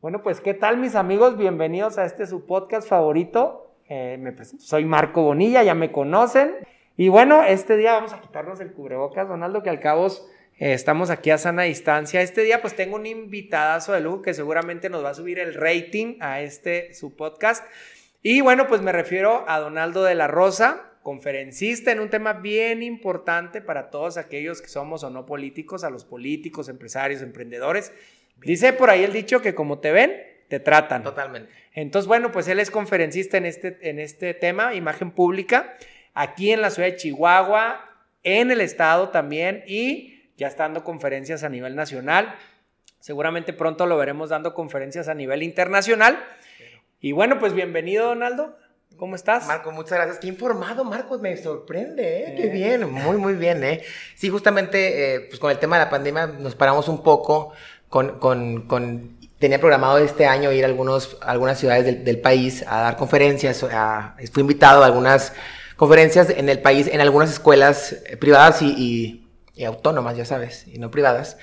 Bueno, pues ¿qué tal mis amigos? Bienvenidos a este su podcast favorito. Eh, soy Marco Bonilla, ya me conocen. Y bueno, este día vamos a quitarnos el cubrebocas, Donaldo, que al cabo eh, estamos aquí a sana distancia. Este día pues tengo un invitadazo de lujo que seguramente nos va a subir el rating a este su podcast. Y bueno, pues me refiero a Donaldo de la Rosa, conferencista en un tema bien importante para todos aquellos que somos o no políticos, a los políticos, empresarios, emprendedores. Dice por ahí el dicho que como te ven, te tratan. Totalmente. Entonces, bueno, pues él es conferencista en este, en este tema, imagen pública, aquí en la ciudad de Chihuahua, en el estado también y ya está dando conferencias a nivel nacional. Seguramente pronto lo veremos dando conferencias a nivel internacional. Y bueno, pues bienvenido, Donaldo. ¿Cómo estás? Marco, muchas gracias. Qué informado, Marcos, me sorprende, ¿eh? Qué bien, muy, muy bien, ¿eh? Sí, justamente, eh, pues con el tema de la pandemia nos paramos un poco con, con, con tenía programado este año ir a, algunos, algunas ciudades del, del país a dar conferencias, a, fui invitado a algunas conferencias en el país, en algunas escuelas privadas y, y, y autónomas, ya sabes, y no privadas.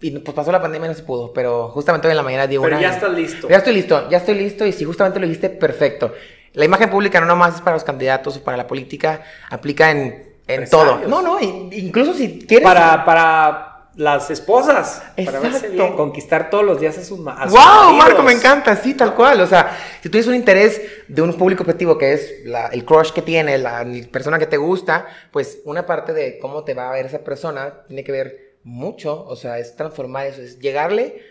Y pues pasó la pandemia y no se pudo, pero justamente hoy en la mañana di una... Pero ya estás listo. Ya estoy listo, ya estoy listo y si justamente lo dijiste, perfecto. La imagen pública no nomás es para los candidatos o para la política, aplica en, en todo. No, no, incluso si quieres... Para, para las esposas. Exacto. conquistar todos los días a sus, a ¡Wow! Marco, me encanta, sí, tal cual. O sea, si tú tienes un interés de un público objetivo que es el crush que tiene, la, persona que te gusta, pues una parte de cómo te va a ver esa persona tiene que ver mucho. O sea, es transformar eso, es llegarle,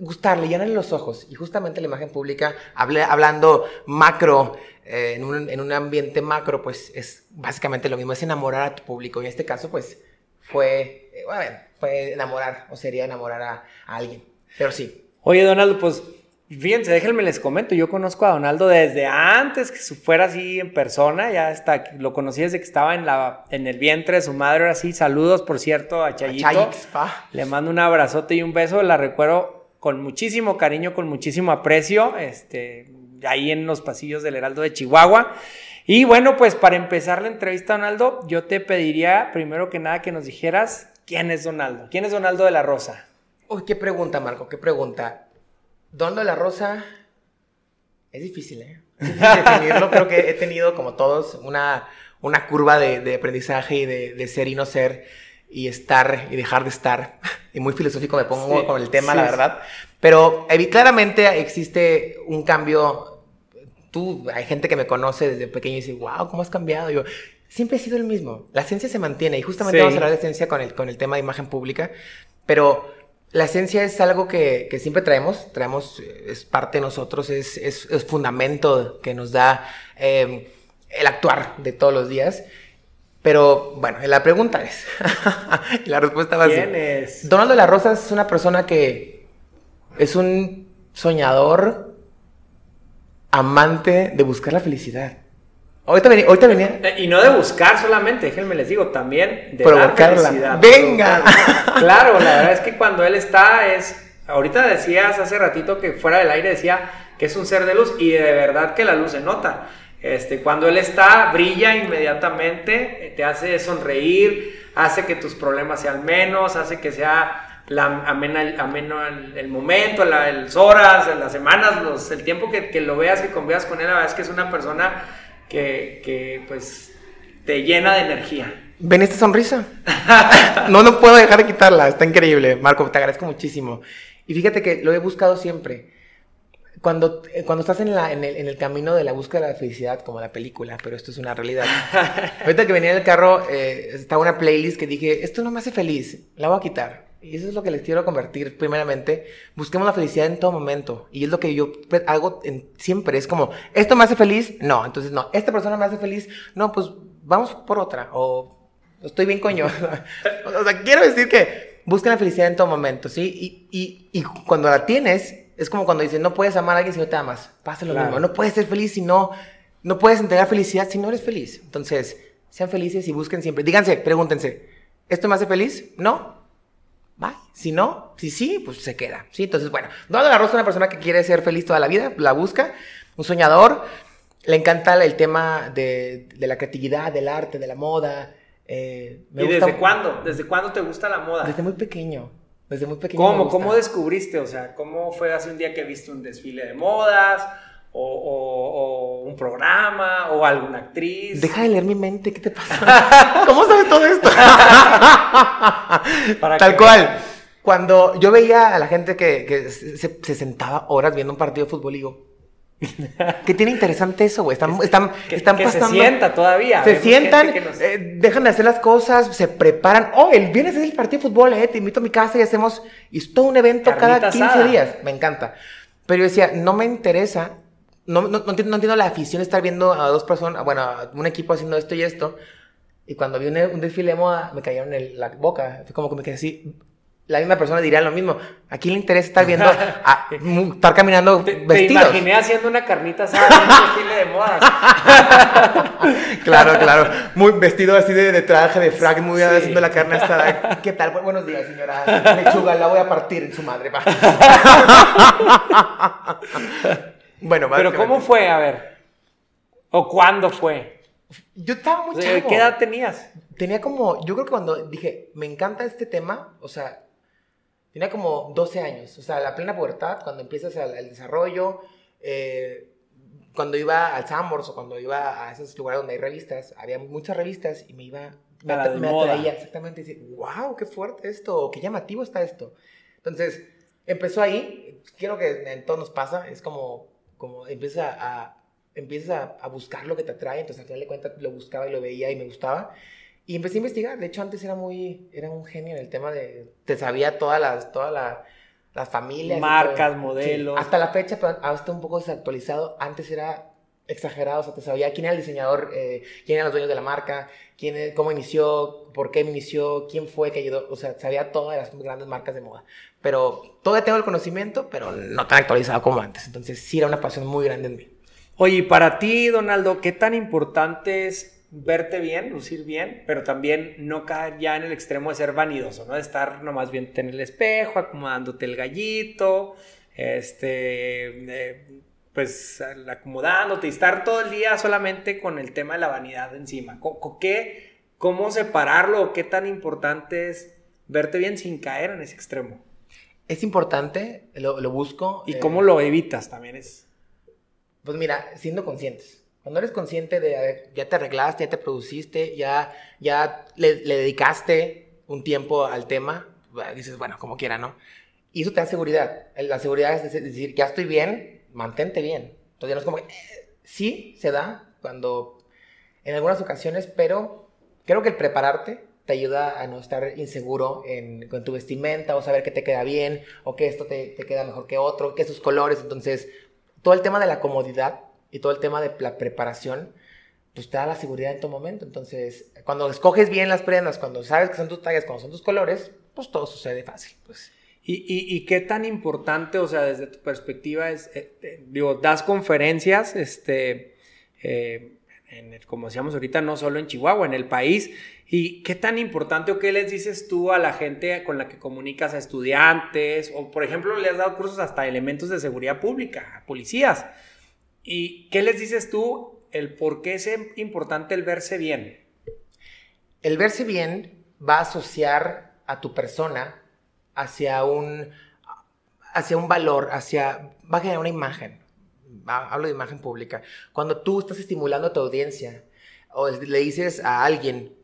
gustarle, llenarle los ojos. Y justamente la imagen pública, hablando macro, eh, en, un, en un ambiente macro, pues es básicamente lo mismo, es enamorar a tu público. Y en este caso, pues fue, eh, bueno, fue enamorar, o sería enamorar a, alguien. Pero sí. Oye, Donaldo, pues fíjense, déjenme les comento, yo conozco a Donaldo desde antes que fuera así en persona, ya hasta lo conocí desde que estaba en, la, en el vientre de su madre, ahora sí, saludos, por cierto, a Chayito. Le mando un abrazote y un beso, la recuerdo con muchísimo cariño, con muchísimo aprecio, este, ahí en los pasillos del Heraldo de Chihuahua. Y bueno, pues para empezar la entrevista, Donaldo, yo te pediría primero que nada que nos dijeras quién es Donaldo. ¿Quién es Donaldo de la Rosa? Uy, qué pregunta, Marco, qué pregunta. Donaldo de la Rosa es difícil, ¿eh? Es difícil definirlo. Creo que he tenido, como todos, una, una curva de, aprendizaje y de, ser y no ser y estar y dejar de estar. Y muy filosófico me pongo con el tema, la verdad. Pero claramente existe un cambio tú, hay gente que me conoce desde pequeño y dice, wow, ¿cómo has cambiado? yo, siempre he sido el mismo. La esencia se mantiene y justamente vamos a hablar de esencia con el, con el tema de imagen pública, pero la esencia es algo que, que siempre traemos, traemos, eh, es parte de nosotros, es, es, es fundamento que nos da em, el actuar de todos los días. Pero bueno, la pregunta es, la respuesta va a ser... ¿Quién es? Donaldo de la Rosa es una persona que es un soñador, amante de buscar la felicidad. Ahorita venía, ahorita venía. Eh, y no de buscar solamente, déjenme les digo, también de provocarla. felicidad. ¡Venga! Claro, la verdad es que cuando él está es. Ahorita decías hace ratito que fuera del aire decía que es un ser de luz y de verdad que la luz se nota. Este, cuando él está, brilla inmediatamente, te hace sonreír, hace que tus problemas sean menos, hace que sea la, amena, ameno el, el momento, la, las horas, las semanas, los, el tiempo que, que, lo veas, que convivas con él, la verdad es que es una persona que, que pues te llena de energía. ¿Ven esta sonrisa? no, no puedo dejar de quitarla, está increíble. Marco, te agradezco muchísimo. Y fíjate que lo he buscado siempre. Cuando, eh, cuando estás en, la, en, el, en el camino de la búsqueda de la felicidad, como la película, pero esto es una realidad. Ahorita que venía en el carro, eh, estaba una playlist que dije, esto no me hace feliz, la voy a quitar. Y eso es lo que les quiero convertir primeramente. Busquemos la felicidad en todo momento. Y es lo que yo hago en, siempre. Es como, ¿esto me hace feliz? No. Entonces, no. ¿Esta persona me hace feliz? No, pues vamos por otra. O estoy bien coño. o sea, quiero decir que busquen la felicidad en todo momento, ¿sí? Y, y, y cuando la tienes, es como cuando dicen, no puedes amar a alguien si no te amas. Pasa lo mismo. No puedes ser feliz si no... No puedes entregar felicidad si no eres feliz. Entonces, sean felices y busquen siempre. Díganse, pregúntense, ¿esto me hace feliz? No. Bye. Si no, si sí, pues se queda. ¿sí? Entonces, bueno, Donald Rosa es una persona que quiere ser feliz toda la vida, la busca, un soñador, le encanta el tema de, de la creatividad, del arte, de la moda. Eh, ¿Y desde cuándo? ¿Desde cuándo te gusta la moda? Desde muy pequeño. Desde muy pequeño. ¿Cómo? ¿Cómo descubriste? O sea, ¿cómo fue hace un día que viste un desfile de modas? O, o- o un programa? ¿O alguna actriz? Deja de leer mi mente, ¿qué te pasa? ¿Cómo sabes todo esto? Para Tal que- cual. Cuando yo veía a la gente que, que se, se sentaba horas viendo un partido de fútbol, y digo, ¿qué tiene interesante eso, güey? Están, están, Que, están que pasando. se sienta todavía. Se sientan, nos- eh, dejan de hacer las cosas, se preparan. Oh, el viernes es el partido de fútbol, eh, te invito a mi casa y hacemos. Y es todo un evento cada Carnita 15 asada. días. Me encanta. Pero yo decía, no me interesa. No, no, no entiendo, no entiendo la afición de estar viendo a dos personas, bueno, a un equipo haciendo esto y esto. Y cuando vi un, un desfile de moda, me cayeron en la boca. Fue como que me quedé así. La misma persona diría lo mismo. ¿A quién le interesa estar viendo, a- estar caminando Te, te vestidos? imaginé haciendo una carnita asada en un desfile de modas. Claro, claro. Muy vestido así de, de traje, de frac, muy Sí. haciendo la carne asada. ¿Qué tal? Bu- Buenos días, señora. Lechuga, la voy a partir en su madre. bueno, Pero ¿cómo fue? A ver. ¿O cuándo fue? Yo estaba muy O sea, chavo. ¿Qué edad tenías? Tenía como, yo creo que cuando dije, me encanta este tema, o sea, tenía como 12 años, o sea, la plena pubertad, cuando empiezas el, el desarrollo, eh, cuando iba al Sambors o cuando iba a esos lugares donde hay revistas, había muchas revistas y me iba, me, A la atra- de me atraía exactamente, y decir, wow, qué fuerte esto, qué llamativo está esto. Entonces, empezó ahí, quiero que en todo nos pasa, es como, como empieza a, empiezas a, a buscar lo que te atrae, entonces al final de cuentas lo buscaba y lo veía y me gustaba. Y empecé a investigar. De hecho, antes era muy, era un genio en el tema de, te sabía todas las, todas la- las familias. Marcas, modelos. Sí, Hasta la fecha, pero ahora está un poco desactualizado. Antes era exagerado, o sea, te sabía quién era el diseñador, eh, quién eran los dueños de la marca, quién, es- cómo inició, por qué inició, quién fue que ayudó. O sea, sabía todas las grandes marcas de moda. Pero todavía tengo el conocimiento, pero no tan actualizado como antes. Entonces, sí era una pasión muy grande en mí. Oye, y para ti, Donaldo, ¿qué tan importante es verte bien, lucir bien, pero también no caer ya en el extremo de ser vanidoso, ¿no? De estar nomás bien en el espejo, acomodándote el gallito, este, eh, pues acomodándote y estar todo el día solamente con el tema de la vanidad encima. Co- co- ¿Qué, ¿Cómo separarlo o qué tan importante es verte bien sin caer en ese extremo? Es importante, lo, lo busco. ¿Y eh, cómo lo evitas también es? Pues mira, siendo conscientes. Cuando eres consciente de, a ver, ya te arreglaste, ya te produciste, ya, ya le, le dedicaste un tiempo al tema, dices, bueno, como quiera, ¿no? Y eso te da seguridad. La seguridad es dec- decir, ya estoy bien, mantente bien. Entonces no es como que, eh, sí, se da cuando, en algunas ocasiones, pero creo que el prepararte te ayuda a no estar inseguro en, con tu vestimenta o saber que te queda bien o que esto te, te queda mejor que otro, que sus colores. Entonces, todo el tema de la comodidad y todo el tema de la preparación, pues te da la seguridad en todo momento. Entonces, cuando escoges bien las prendas, cuando sabes que son tus tallas, cuando son tus colores, pues todo sucede fácil. Pues. ¿Y, y, y qué tan importante, o sea, desde tu perspectiva es, eh, eh, digo, das conferencias, este, eh, en el- como decíamos ahorita, no solo en Chihuahua, en el país, y qué tan importante o qué les dices tú a la gente con la que comunicas a estudiantes, o por ejemplo, le has dado cursos hasta elementos de seguridad pública, a policías, y qué les dices tú el por qué es importante el verse bien? El verse bien va a asociar a tu persona hacia un, hacia un valor, hacia, va a generar una imagen. Hablo de imagen pública. Cuando tú estás estimulando a tu audiencia o le dices a alguien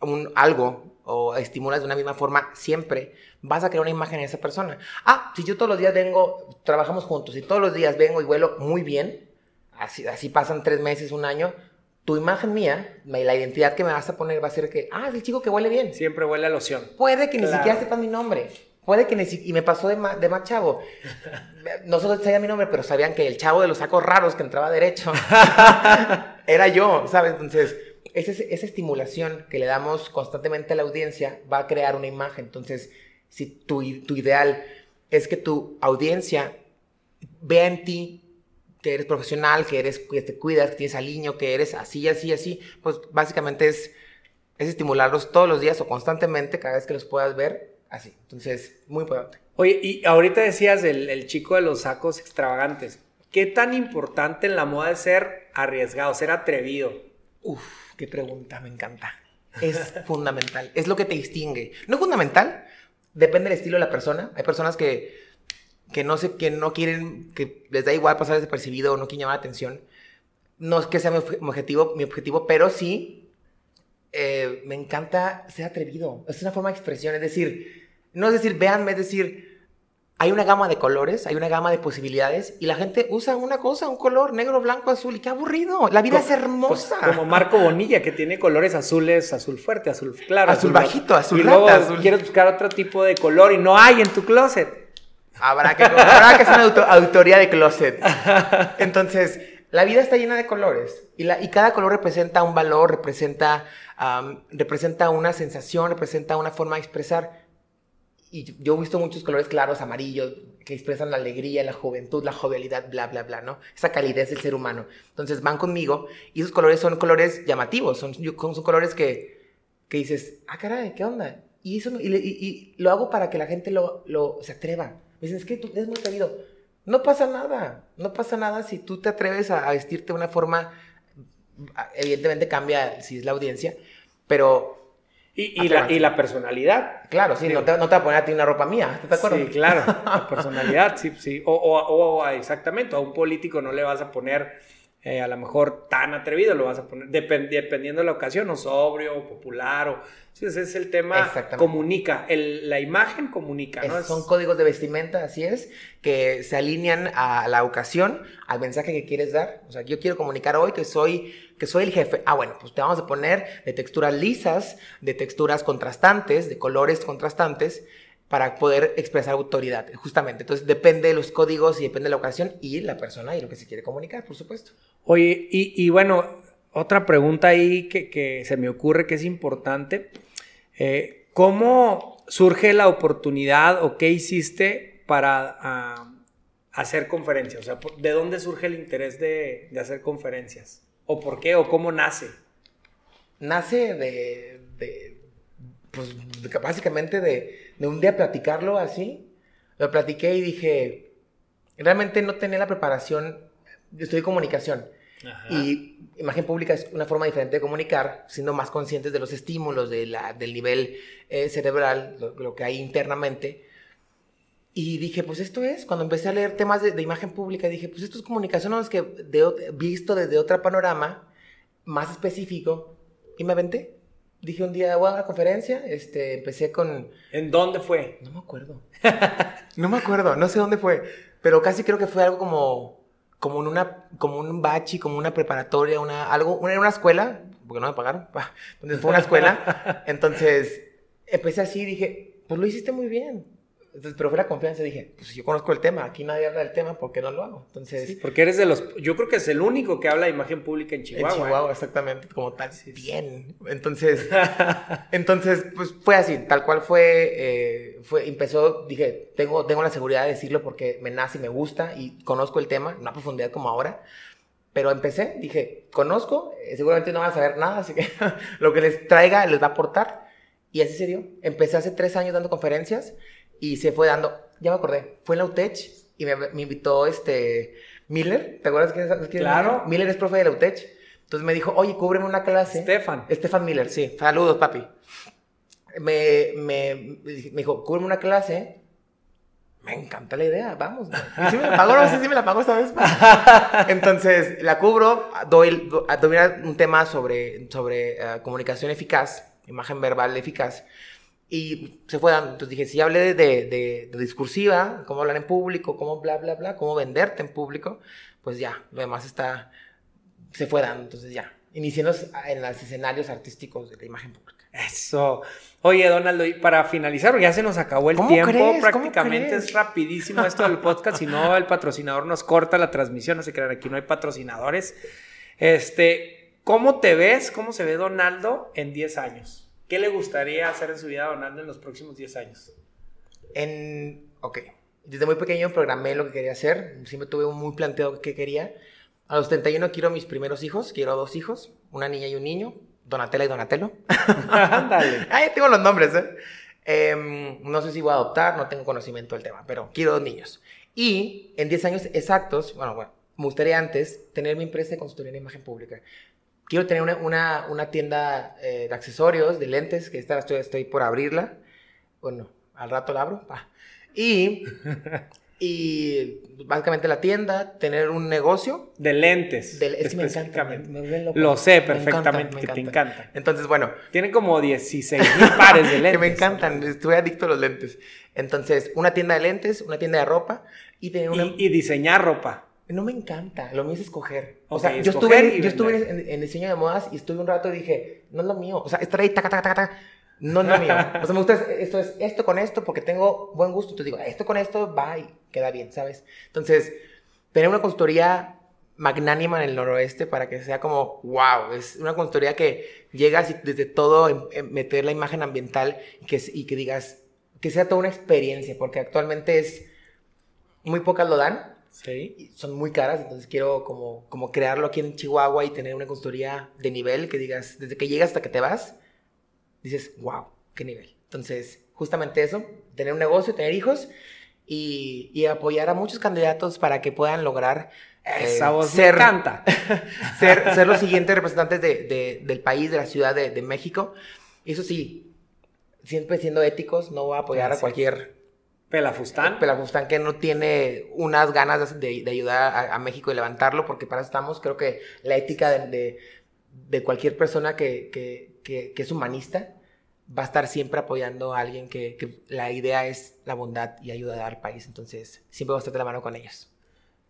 un, algo o estimulas de una misma forma siempre, vas a crear una imagen en esa persona. Ah, si yo todos los días vengo, trabajamos juntos y todos los días vengo y vuelo muy bien, así, así pasan tres meses, un año, tu imagen mía, me- la identidad que me vas a poner va a ser que, ah, es el chico que huele bien. Siempre huele a loción. Puede que ni siquiera sepan mi nombre. Puede que ni si- Y me pasó de, ma- de más chavo. No solo sabían mi nombre, pero sabían que el chavo de los sacos raros que entraba derecho era yo, ¿sabes? Entonces, esa, esa estimulación que le damos constantemente a la audiencia va a crear una imagen. Entonces, si tu, tu ideal es que tu audiencia vea en ti que eres profesional, que eres que te cuidas, que tienes aliño, que eres así, así, así, pues básicamente es, es estimularlos todos los días o constantemente cada vez que los puedas ver así. Entonces, muy importante. Oye, y ahorita decías el, el chico de los sacos extravagantes. ¿Qué tan importante en la moda es ser arriesgado, ser atrevido? Uf, qué pregunta, me encanta. Es fundamental, es lo que te distingue. No es fundamental, depende del estilo de la persona. Hay personas que, que, no, se, que no quieren, que les da igual pasar desapercibido o no quieren llamar la atención. No es que sea mi, objetivo, mi objetivo, pero sí eh, me encanta ser atrevido. Es una forma de expresión, es decir, no es decir, véanme, es decir, hay una gama de colores, hay una gama de posibilidades y la gente usa una cosa, un color negro, blanco, azul y qué aburrido. La vida es pues, hermosa. como Marco Bonilla que tiene colores azules, azul fuerte, azul claro, azul, bajito, azul y luego quieres buscar otro tipo de color y no hay en tu closet. Habrá que, habrá que hacer una auditoría de closet. Entonces, la vida está llena de colores y, la, y cada color representa un valor, representa, representa una sensación, representa una forma de expresar y yo he visto muchos colores claros, amarillos, que expresan la alegría, la juventud, la jovialidad, bla, bla, bla, ¿no? Esa calidez del ser humano. Entonces van conmigo y esos colores son colores llamativos, son, son, colores que, que dices, ah, caray, ¿qué onda? Y, eso, y, y, lo hago para que la gente lo, lo, se atreva. Me dicen, es que tú eres muy atrevido. No pasa nada, no pasa nada si tú te atreves a, a vestirte de una forma, evidentemente cambia si es la audiencia, pero y, la, y, la, personalidad. Claro, sí, no, te, no, te, va a poner a ti una ropa mía, ¿estás de acuerdo? Sí, claro, la personalidad, sí, sí. O, o, o, exactamente, a un político no le vas a poner eh, a lo mejor tan atrevido, lo vas a poner, dependiendo de la ocasión, o sobrio, o popular, o... Sí, ese es el tema, comunica, el, la imagen comunica, ¿no? son códigos de vestimenta, así es, que se alinean a la ocasión, al mensaje que quieres dar. O sea, yo quiero comunicar hoy que soy, que soy el jefe. Ah, bueno, pues te vamos a poner de texturas lisas, de texturas contrastantes, de colores contrastantes, para poder expresar autoridad, justamente. Entonces depende de los códigos y depende de la ocasión y la persona y lo que se quiere comunicar, por supuesto. Oye, y, bueno, otra pregunta ahí que, se me ocurre que es importante. Eh, ¿Cómo surge la oportunidad o qué hiciste para ah, hacer conferencias? O sea, ¿de dónde surge el interés de, hacer conferencias? ¿O por qué? ¿O cómo nace? Nace de, pues básicamente de, de un día platicarlo así. Lo platiqué y dije, realmente no tenía la preparación, yo estudié comunicación. Y imagen pública es una forma diferente de comunicar, siendo más conscientes de los estímulos, de la, del nivel eh, cerebral, lo, que hay internamente. Y dije, pues esto es, cuando empecé a leer temas de, imagen pública, dije, pues esto es comunicación, es que de, visto desde otro panorama más específico, y me aventé dije un día, voy a una conferencia, este, empecé con... ¿En dónde fue? No me acuerdo. no me acuerdo, no sé dónde fue, pero casi creo que fue algo como, como, en una, como un bachi, como una preparatoria, una, algo, una, una escuela, porque no me pagaron, entonces fue una escuela, entonces empecé así y dije, pues lo hiciste muy bien, entonces, pero fue la confianza, dije, pues yo conozco el tema, aquí nadie habla del tema, ¿por qué no lo hago? Entonces... Sí, porque eres de los, yo creo que es el único que habla de imagen pública en Chihuahua. En Chihuahua, exactamente, como tal, bien. Entonces, entonces, pues fue así, tal cual fue, eh, fue, empezó, dije, tengo, tengo la seguridad de decirlo porque me nace y me gusta y conozco el tema, no a profundidad como ahora, pero empecé, dije, conozco, eh, seguramente no van a saber nada, así que lo que les traiga les va a aportar. Y así se dio. Empecé hace tres años dando conferencias y se fue dando, ya me acordé, fue en la UTECH y me, me invitó este Miller, ¿te acuerdas quién es? Claro. Miller? es profe de la UTECH. Entonces me dijo, oye, cúbreme una clase. Stefan. Stefan Miller, sí. Saludos, papi. Me, me, me dijo, cúbreme una clase. Me encanta la idea, vamos. ¿Y si me la pagó? No sé si me la pagó esta vez. Entonces, la cubro, doy, doy un tema sobre, sobre uh, comunicación eficaz, imagen verbal eficaz. Y se fue dando. Entonces dije, si hablé de, de, discursiva, cómo hablar en público, cómo bla, bla, bla, cómo venderte en público, pues ya, lo demás está, se fue dando. Entonces ya, iniciemos en los escenarios artísticos de la imagen pública. Eso. Oye, Donaldo, y para finalizar, ya se nos acabó el tiempo. Prácticamente es rapidísimo esto del podcast. si no, el patrocinador nos corta la transmisión. No se crean, aquí no hay patrocinadores. Este, ¿cómo te ves? ¿Cómo se ve Donaldo en 10 años? ¿Qué le gustaría hacer en su vida Donaldo en los próximos 10 años? En, ok, desde muy pequeño programé lo que quería hacer, siempre tuve muy planteado qué quería. A los 31 quiero mis primeros hijos, quiero dos hijos, una niña y un niño, Donatella y Donatello. Ándale. Ahí tengo los nombres, ¿eh? Em, no sé si voy a adoptar, no tengo conocimiento del tema, pero quiero dos niños. Y en 10 años exactos, bueno, bueno, me gustaría antes tener mi empresa de consultoría en imagen pública quiero tener una, tienda eh, de accesorios, de lentes, que esta estoy, estoy por abrirla. Bueno, al rato la abro. Y, y básicamente la tienda, tener un negocio. De lentes. del- es que me encanta, específicamente. me- me vuelven loco. Lo sé Me encanta, perfectamente me que te encanta. encanta. Entonces, bueno, Tienen como 16 mil pares de lentes. que me encantan, estoy adicto a los lentes. Entonces, una tienda de lentes, una tienda de ropa y tener una... Y, y diseñar ropa. No me encanta, lo mío es escoger. O sea, yo estuve, yo estuve en, en diseño de modas y estuve un rato y dije, no es lo mío. O sea, estar ahí, taca, taca, taca, taca, no es lo mío. O sea, me gusta es- esto, es esto con esto porque tengo buen gusto. Entonces digo, esto con esto va y queda bien, ¿sabes? Entonces, tener una consultoría magnánima en el noroeste para que sea como, wow, es una consultoría que llegas y desde todo em- em- meter la imagen ambiental que, y que digas, que sea toda una experiencia, porque actualmente es, muy pocas lo dan Sí. y son muy caras, entonces quiero como, como crearlo aquí en Chihuahua y tener una consultoría de nivel que digas, desde que llegas hasta que te vas, dices, wow, qué nivel. Entonces, justamente eso, tener un negocio, tener hijos y, y apoyar a muchos candidatos para que puedan lograr eh, ser, me encanta. ser, ser los siguientes representantes de- de- del país, de la ciudad de, de México. Eso sí, siempre siendo éticos, no voy a apoyar a cualquier Pelafustán. Pelafustán que no tiene unas ganas de, de ayudar a, a México y levantarlo, porque para eso estamos, creo que la ética de, de- de cualquier persona que, que- que- que es humanista va a estar siempre apoyando a alguien que, la idea es la bondad y ayudar al país, entonces siempre va a estar de la mano con ellos.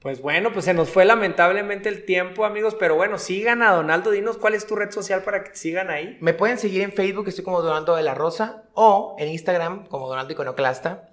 Pues bueno, pues se nos fue lamentablemente el tiempo, amigos, pero bueno, sigan a Donaldo. Dinos cuál es tu red social para que te sigan ahí. Me pueden seguir en Facebook, estoy como Donaldo de la Rosa, o en Instagram como Donaldo Iconoclasta.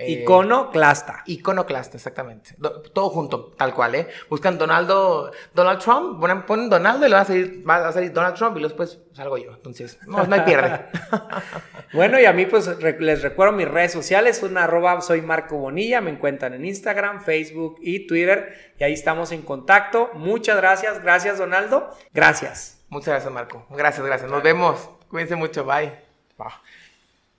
Eh, Iconoclasta. Iconoclasta, exactamente. Do- todo junto, tal cual, ¿eh? Buscan Donaldo, Donald Trump, ponen, ponen Donaldo y le va a salir, va a salir Donald Trump y después salgo yo. Entonces, no, no hay pierde. Bueno, y a mí pues re- les recuerdo mis redes sociales, una arroba soy Marco Bonilla, me encuentran en Instagram, Facebook y Twitter y ahí estamos en contacto. Muchas gracias, gracias Donaldo, gracias. Muchas gracias, Marco. Gracias, gracias. Nos vemos. Cuídense mucho. Bye. Bye.